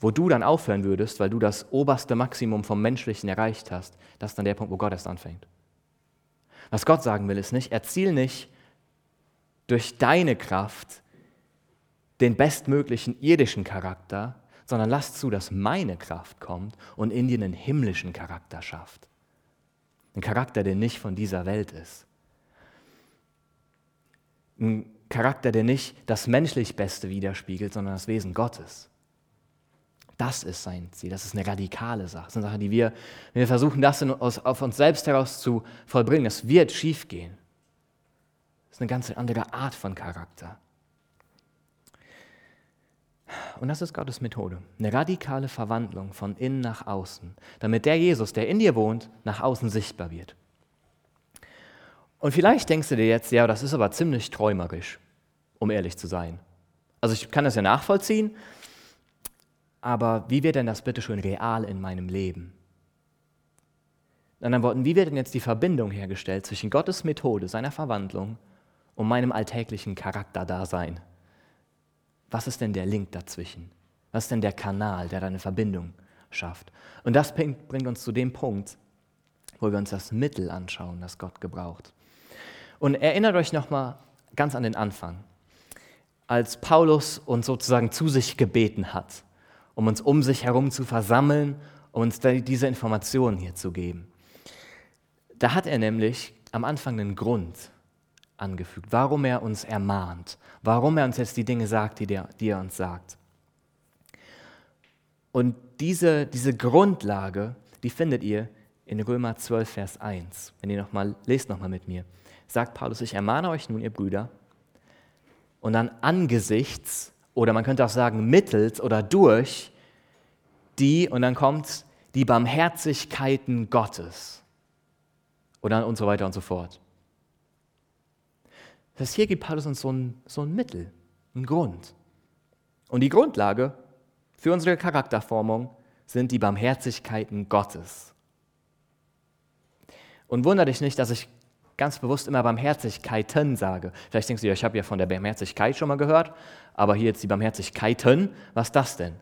wo du dann aufhören würdest, weil du das oberste Maximum vom Menschlichen erreicht hast, das ist dann der Punkt, wo Gott erst anfängt. Was Gott sagen will, ist nicht, erziel nicht durch deine Kraft den bestmöglichen irdischen Charakter, sondern lass zu, dass meine Kraft kommt und in dir einen himmlischen Charakter schafft. Ein Charakter, der nicht von dieser Welt ist. Ein Charakter, der nicht das menschlich Beste widerspiegelt, sondern das Wesen Gottes. Das ist sein Ziel. Das ist eine radikale Sache. Das ist eine Sache, die wir, wenn wir versuchen, das in, aus, auf uns selbst heraus zu vollbringen, das wird schiefgehen. Das ist eine ganz andere Art von Charakter. Und das ist Gottes Methode. Eine radikale Verwandlung von innen nach außen, damit der Jesus, der in dir wohnt, nach außen sichtbar wird. Und vielleicht denkst du dir jetzt, ja, das ist aber ziemlich träumerisch, um ehrlich zu sein. Also ich kann das ja nachvollziehen, aber wie wird denn das bitte schon real in meinem Leben? In anderen Worten, wie wird denn jetzt die Verbindung hergestellt zwischen Gottes Methode, seiner Verwandlung und meinem alltäglichen Charakterdasein? Was ist denn der Link dazwischen? Was ist denn der Kanal, der da eine Verbindung schafft? Und das bringt uns zu dem Punkt, wo wir uns das Mittel anschauen, das Gott gebraucht. Und erinnert euch nochmal ganz an den Anfang, als Paulus uns sozusagen zu sich gebeten hat um uns um sich herum zu versammeln, um uns diese Informationen hier zu geben. Da hat er nämlich am Anfang einen Grund angefügt, warum er uns ermahnt, warum er uns jetzt die Dinge sagt, die, der, die er uns sagt. Und diese, diese Grundlage, die findet ihr in Römer 12, Vers 1. Wenn ihr noch mal, lest nochmal mit mir. Sagt Paulus, ich ermahne euch nun, ihr Brüder, und dann angesichts oder man könnte auch sagen mittels oder durch die, und dann kommt die Barmherzigkeiten Gottes. Oder und so weiter und so fort. Das heißt, hier gibt Paulus uns so ein, so ein Mittel, einen Grund. Und die Grundlage für unsere Charakterformung sind die Barmherzigkeiten Gottes. Und wundere dich nicht, dass ich ganz bewusst immer Barmherzigkeiten sage. Vielleicht denkst du ja, ich habe ja von der Barmherzigkeit schon mal gehört, aber hier jetzt die Barmherzigkeiten, was ist das denn?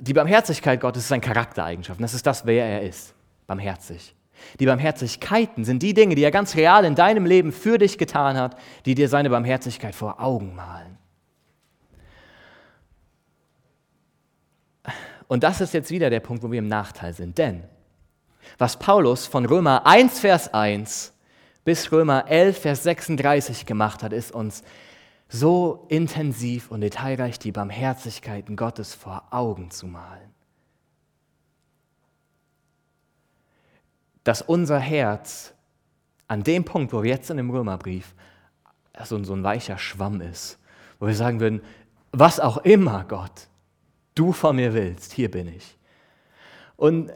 Die Barmherzigkeit Gottes ist ein Charaktereigenschaft. Das ist das, wer er ist. Barmherzig. Die Barmherzigkeiten sind die Dinge, die er ganz real in deinem Leben für dich getan hat, die dir seine Barmherzigkeit vor Augen malen. Und das ist jetzt wieder der Punkt, wo wir im Nachteil sind. Denn was Paulus von Römer 1, Vers 1 bis Römer 11, Vers 36 gemacht hat, ist uns so intensiv und detailreich die Barmherzigkeiten Gottes vor Augen zu malen. Dass unser Herz an dem Punkt, wo wir jetzt in dem Römerbrief so, so ein weicher Schwamm ist, wo wir sagen würden, was auch immer, Gott, du von mir willst, hier bin ich. Und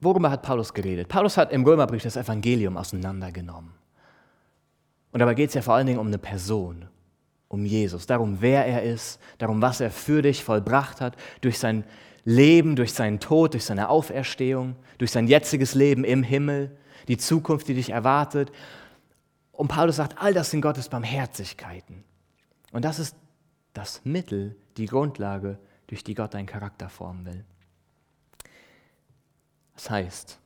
Worüber hat Paulus geredet? Paulus hat im Römerbrief das Evangelium auseinandergenommen. Und dabei geht es ja vor allen Dingen um eine Person, um Jesus, darum, wer er ist, darum, was er für dich vollbracht hat, durch sein Leben, durch seinen Tod, durch seine Auferstehung, durch sein jetziges Leben im Himmel, die Zukunft, die dich erwartet. Und Paulus sagt, all das sind Gottes Barmherzigkeiten. Und das ist das Mittel, die Grundlage, durch die Gott deinen Charakter formen will. Das heißt,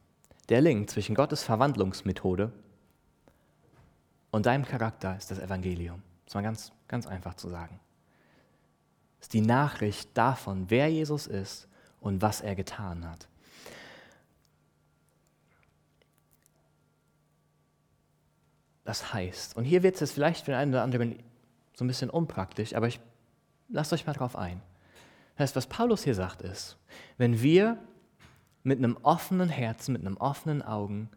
der Link zwischen Gottes Verwandlungsmethode und deinem Charakter ist das Evangelium. Das ist mal ganz, ganz einfach zu sagen. Das ist die Nachricht davon, wer Jesus ist und was er getan hat. Das heißt, und hier wird es vielleicht für den einen oder anderen so ein bisschen unpraktisch, aber ich lasst euch mal drauf ein. Das heißt, was Paulus hier sagt ist, wenn wir mit einem offenen Herzen, mit einem offenen Augen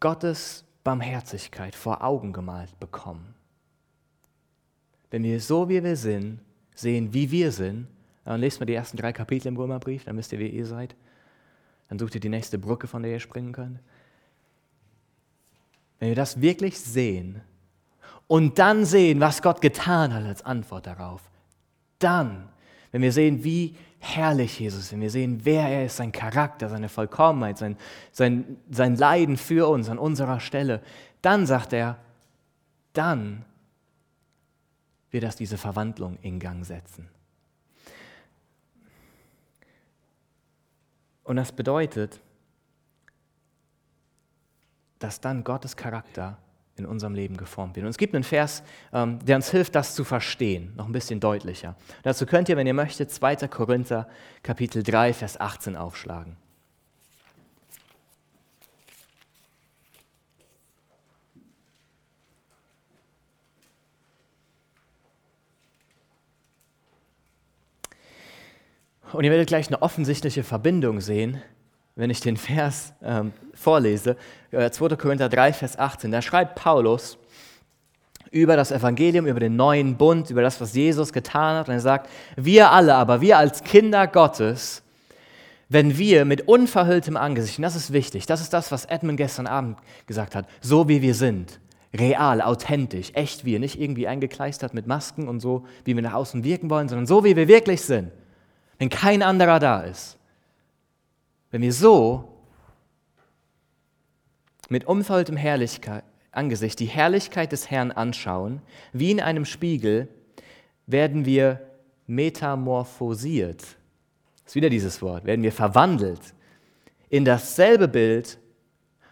Gottes Barmherzigkeit vor Augen gemalt bekommen. Wenn wir so wie wir sind, sehen, wie wir sind, dann lest mal die ersten drei Kapitel im Römerbrief, dann wisst ihr, wie ihr seid. Dann sucht ihr die nächste Brücke, von der ihr springen könnt. Wenn wir das wirklich sehen und dann sehen, was Gott getan hat als Antwort darauf, dann, wenn wir sehen, wie herrlich Jesus ist, wenn wir sehen, wer er ist, sein Charakter, seine Vollkommenheit, sein, sein, sein Leiden für uns an unserer Stelle, dann sagt er, dann wird das diese Verwandlung in Gang setzen. Und das bedeutet, dass dann Gottes Charakter in unserem Leben geformt wird. Und es gibt einen Vers, ähm, der uns hilft, das zu verstehen, noch ein bisschen deutlicher. Dazu könnt ihr, wenn ihr möchtet, 2. Korinther Kapitel 3, Vers 18 aufschlagen. Und ihr werdet gleich eine offensichtliche Verbindung sehen, wenn ich den Vers ähm, vorlese. 2. Äh, Korinther 3, Vers 18. Da schreibt Paulus über das Evangelium, über den neuen Bund, über das, was Jesus getan hat. Und er sagt, wir alle, aber wir als Kinder Gottes, wenn wir mit unverhülltem Angesicht, und das ist wichtig, das ist das, was Edmund gestern Abend gesagt hat, so wie wir sind, real, authentisch, echt wir, nicht irgendwie eingekleistert mit Masken und so, wie wir nach außen wirken wollen, sondern so, wie wir wirklich sind wenn kein anderer da ist. Wenn wir so mit umverhülltem Herrlichkeit, Angesicht die Herrlichkeit des Herrn anschauen, wie in einem Spiegel, werden wir metamorphosiert. Das ist wieder dieses Wort. Werden wir verwandelt in dasselbe Bild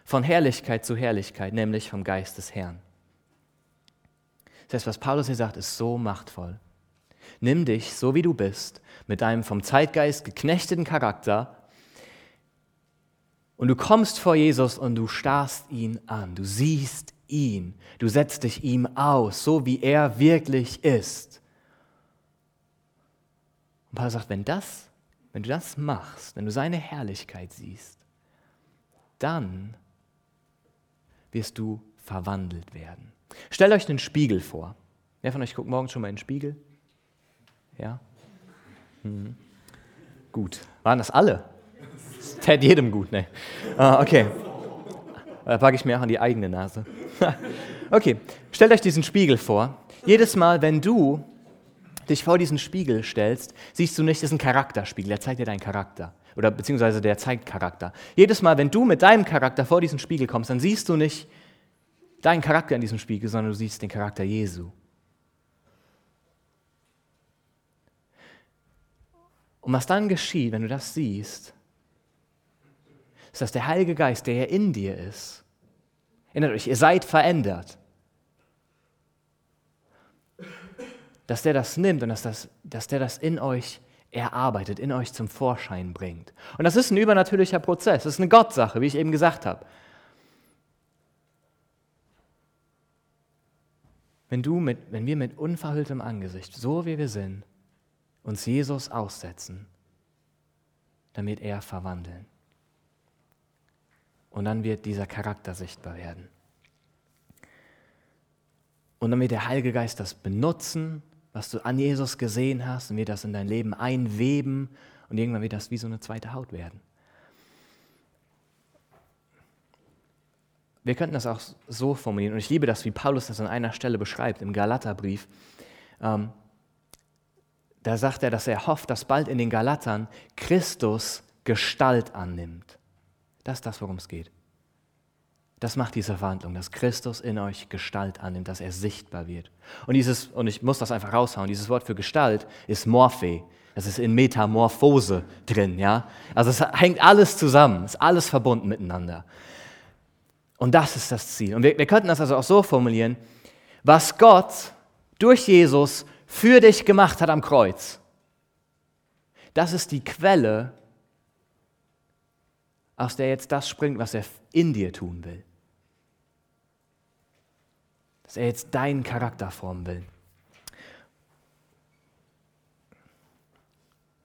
von Herrlichkeit zu Herrlichkeit, nämlich vom Geist des Herrn. Das heißt, was Paulus hier sagt, ist so machtvoll. Nimm dich so wie du bist, mit deinem vom Zeitgeist geknechteten Charakter und du kommst vor Jesus und du starrst ihn an, du siehst ihn, du setzt dich ihm aus, so wie er wirklich ist. Und Paulus sagt, wenn das, wenn du das machst, wenn du seine Herrlichkeit siehst, dann wirst du verwandelt werden. Stellt euch einen Spiegel vor. Wer von euch guckt morgens schon mal in den Spiegel? Ja? Mhm. Gut. Waren das alle? Das tät jedem gut, ne? Ah, okay. Da packe ich mir auch an die eigene Nase. okay, stellt euch diesen Spiegel vor. Jedes Mal, wenn du dich vor diesen Spiegel stellst, siehst du nicht, das ist ein Charakterspiegel, der zeigt dir deinen Charakter. Oder beziehungsweise der zeigt Charakter. Jedes Mal, wenn du mit deinem Charakter vor diesen Spiegel kommst, dann siehst du nicht deinen Charakter in diesem Spiegel, sondern du siehst den Charakter Jesu. Und was dann geschieht, wenn du das siehst, ist, dass der Heilige Geist, der ja in dir ist, erinnert euch, ihr seid verändert, dass der das nimmt und dass, das, dass der das in euch erarbeitet, in euch zum Vorschein bringt. Und das ist ein übernatürlicher Prozess, das ist eine Gottsache, wie ich eben gesagt habe. Wenn, du mit, wenn wir mit unverhülltem Angesicht, so wie wir sind, uns Jesus aussetzen, damit er verwandeln. Und dann wird dieser Charakter sichtbar werden. Und dann wird der Heilige Geist das benutzen, was du an Jesus gesehen hast, und wird das in dein Leben einweben und irgendwann wird das wie so eine zweite Haut werden. Wir könnten das auch so formulieren, und ich liebe das, wie Paulus das an einer Stelle beschreibt, im Galaterbrief. Ähm, da sagt er, dass er hofft, dass bald in den Galatern Christus Gestalt annimmt. Das ist das, worum es geht. Das macht diese Verhandlung, dass Christus in euch Gestalt annimmt, dass er sichtbar wird. Und dieses, und ich muss das einfach raushauen, dieses Wort für Gestalt ist Morphe. Das ist in Metamorphose drin, ja. Also es hängt alles zusammen, ist alles verbunden miteinander. Und das ist das Ziel. Und wir, wir könnten das also auch so formulieren, was Gott durch Jesus für dich gemacht hat am Kreuz. Das ist die Quelle, aus der jetzt das springt, was er in dir tun will. Dass er jetzt deinen Charakter formen will.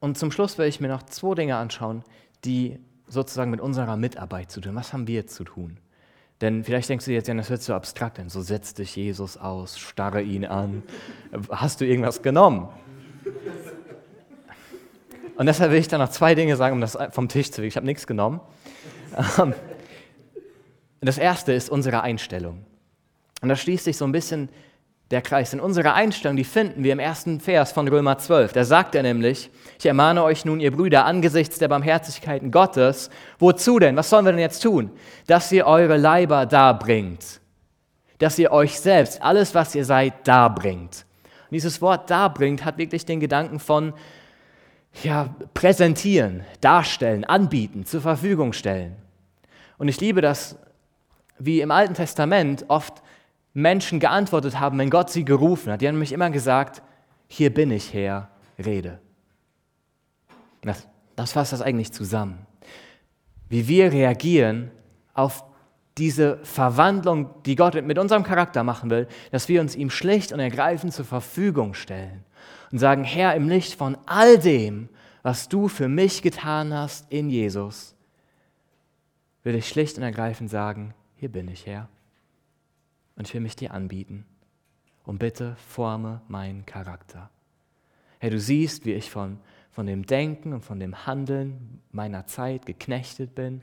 Und zum Schluss will ich mir noch zwei Dinge anschauen, die sozusagen mit unserer Mitarbeit zu tun. Was haben wir zu tun? Denn vielleicht denkst du jetzt, ja, das hört so abstrakt an. So setz dich Jesus aus, starre ihn an. Hast du irgendwas genommen? Und deshalb will ich dann noch zwei Dinge sagen, um das vom Tisch zu kriegen. Ich habe nichts genommen. Ähm, das erste ist unsere Einstellung. Und da schließt sich so ein bisschen der Kreis. In unserer Einstellung, die finden wir im ersten Vers von Römer 12. Da sagt er nämlich, ich ermahne euch nun, ihr Brüder, angesichts der Barmherzigkeiten Gottes, wozu denn? Was sollen wir denn jetzt tun? Dass ihr eure Leiber darbringt. Dass ihr euch selbst, alles, was ihr seid, darbringt. Und dieses Wort darbringt hat wirklich den Gedanken von, ja, präsentieren, darstellen, anbieten, zur Verfügung stellen. Und ich liebe das, wie im Alten Testament oft Menschen geantwortet haben, wenn Gott sie gerufen hat. Die haben nämlich immer gesagt, hier bin ich Herr, rede. Das, das fasst das eigentlich zusammen. Wie wir reagieren auf diese Verwandlung, die Gott mit unserem Charakter machen will, dass wir uns ihm schlicht und ergreifend zur Verfügung stellen und sagen, Herr, im Licht von all dem, was du für mich getan hast in Jesus, will ich schlicht und ergreifend sagen, hier bin ich, Herr und ich will mich dir anbieten. Und bitte forme meinen Charakter. Herr, du siehst, wie ich von, von dem Denken und von dem Handeln meiner Zeit geknechtet bin.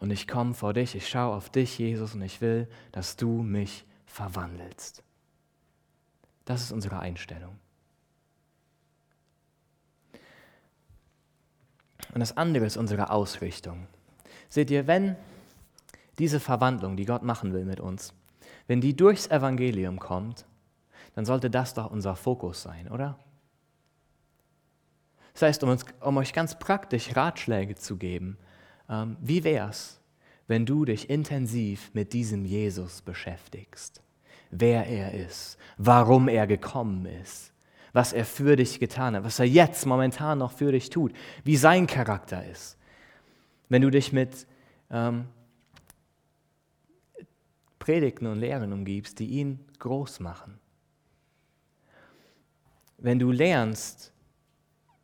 Und ich komme vor dich, ich schaue auf dich, Jesus, und ich will, dass du mich verwandelst. Das ist unsere Einstellung. Und das andere ist unsere Ausrichtung. Seht ihr, wenn diese Verwandlung, die Gott machen will mit uns, wenn die durchs Evangelium kommt, dann sollte das doch unser Fokus sein, oder? Das heißt, um, uns, um euch ganz praktisch Ratschläge zu geben, ähm, wie es, wenn du dich intensiv mit diesem Jesus beschäftigst? Wer er ist, warum er gekommen ist, was er für dich getan hat, was er jetzt momentan noch für dich tut, wie sein Charakter ist. Wenn du dich mit ähm, Predigten und Lehren umgibst, die ihn groß machen. Wenn du lernst,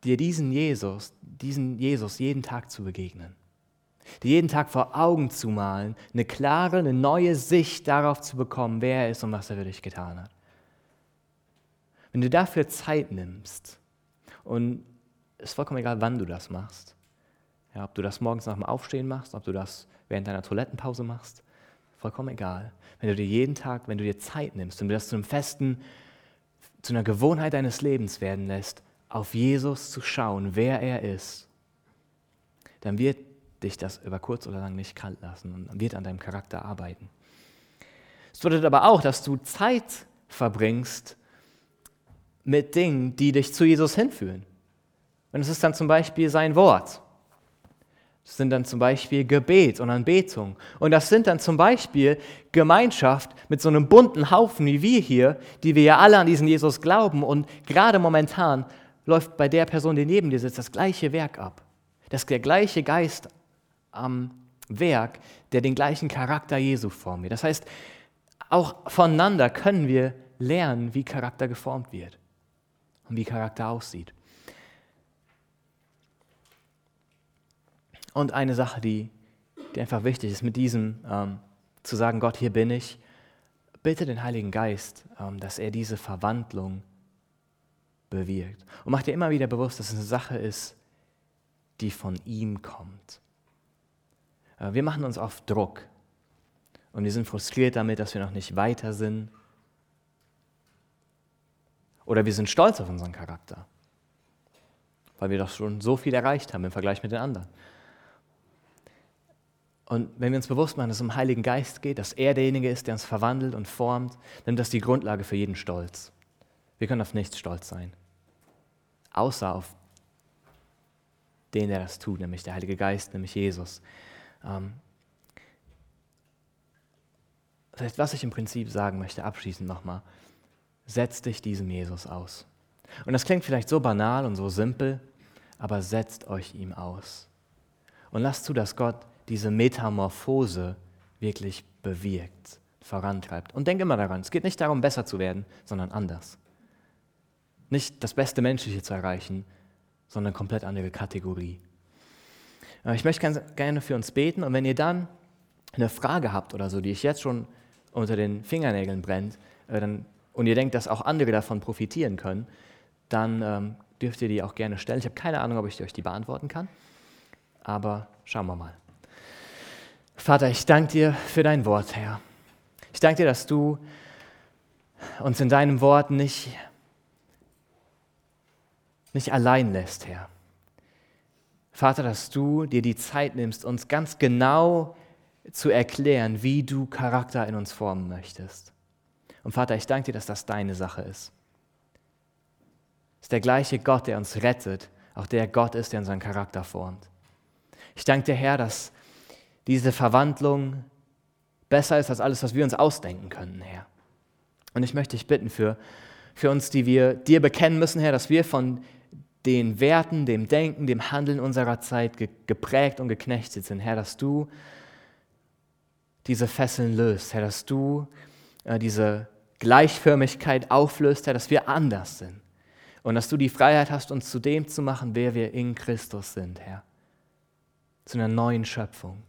dir diesen Jesus, diesen Jesus jeden Tag zu begegnen, dir jeden Tag vor Augen zu malen, eine klare, eine neue Sicht darauf zu bekommen, wer er ist und was er für dich getan hat. Wenn du dafür Zeit nimmst, und es ist vollkommen egal, wann du das machst, ja, ob du das morgens nach dem Aufstehen machst, ob du das während deiner Toilettenpause machst, Vollkommen egal. Wenn du dir jeden Tag, wenn du dir Zeit nimmst und du das zu einem festen, zu einer Gewohnheit deines Lebens werden lässt, auf Jesus zu schauen, wer er ist, dann wird dich das über kurz oder lang nicht kalt lassen und wird an deinem Charakter arbeiten. Es bedeutet aber auch, dass du Zeit verbringst mit Dingen, die dich zu Jesus hinführen. Und es ist dann zum Beispiel sein Wort. Das sind dann zum Beispiel Gebet und Anbetung. Und das sind dann zum Beispiel Gemeinschaft mit so einem bunten Haufen wie wir hier, die wir ja alle an diesen Jesus glauben. Und gerade momentan läuft bei der Person, die neben dir sitzt, das gleiche Werk ab. Das ist der gleiche Geist am Werk, der den gleichen Charakter Jesu formt. Das heißt, auch voneinander können wir lernen, wie Charakter geformt wird und wie Charakter aussieht. Und eine Sache, die, die einfach wichtig ist, mit diesem ähm, zu sagen, Gott, hier bin ich, bitte den Heiligen Geist, ähm, dass er diese Verwandlung bewirkt. Und mach dir immer wieder bewusst, dass es eine Sache ist, die von ihm kommt. Äh, wir machen uns oft Druck und wir sind frustriert damit, dass wir noch nicht weiter sind. Oder wir sind stolz auf unseren Charakter, weil wir doch schon so viel erreicht haben im Vergleich mit den anderen. Und wenn wir uns bewusst machen, dass es um den Heiligen Geist geht, dass er derjenige ist, der uns verwandelt und formt, dann ist das die Grundlage für jeden Stolz. Wir können auf nichts stolz sein, außer auf den, der das tut, nämlich der Heilige Geist, nämlich Jesus. Ähm, das heißt, was ich im Prinzip sagen möchte, abschließend nochmal, setzt dich diesem Jesus aus. Und das klingt vielleicht so banal und so simpel, aber setzt euch ihm aus. Und lasst zu, dass Gott diese Metamorphose wirklich bewirkt, vorantreibt. Und denk immer daran, es geht nicht darum, besser zu werden, sondern anders. Nicht das beste Menschliche zu erreichen, sondern komplett andere Kategorie. Äh, ich möchte gerne für uns beten und wenn ihr dann eine Frage habt oder so, die ich jetzt schon unter den Fingernägeln brennt, äh, dann, und ihr denkt, dass auch andere davon profitieren können, dann ähm, dürft ihr die auch gerne stellen. Ich habe keine Ahnung, ob ich euch die beantworten kann, aber schauen wir mal. Vater, ich danke dir für dein Wort, Herr. Ich danke dir, dass du uns in deinem Wort nicht, nicht allein lässt, Herr. Vater, dass du dir die Zeit nimmst, uns ganz genau zu erklären, wie du Charakter in uns formen möchtest. Und Vater, ich danke dir, dass das deine Sache ist. Es ist der gleiche Gott, der uns rettet, auch der Gott ist, der unseren Charakter formt. Ich danke dir, Herr, dass diese Verwandlung besser ist als alles, was wir uns ausdenken können, Herr. Und ich möchte dich bitten für, für uns, die wir dir bekennen müssen, Herr, dass wir von den Werten, dem Denken, dem Handeln unserer Zeit geprägt und geknechtet sind, Herr, dass du diese Fesseln löst, Herr, dass du äh, diese Gleichförmigkeit auflöst, Herr, dass wir anders sind und dass du die Freiheit hast, uns zu dem zu machen, wer wir in Christus sind, Herr, zu einer neuen Schöpfung.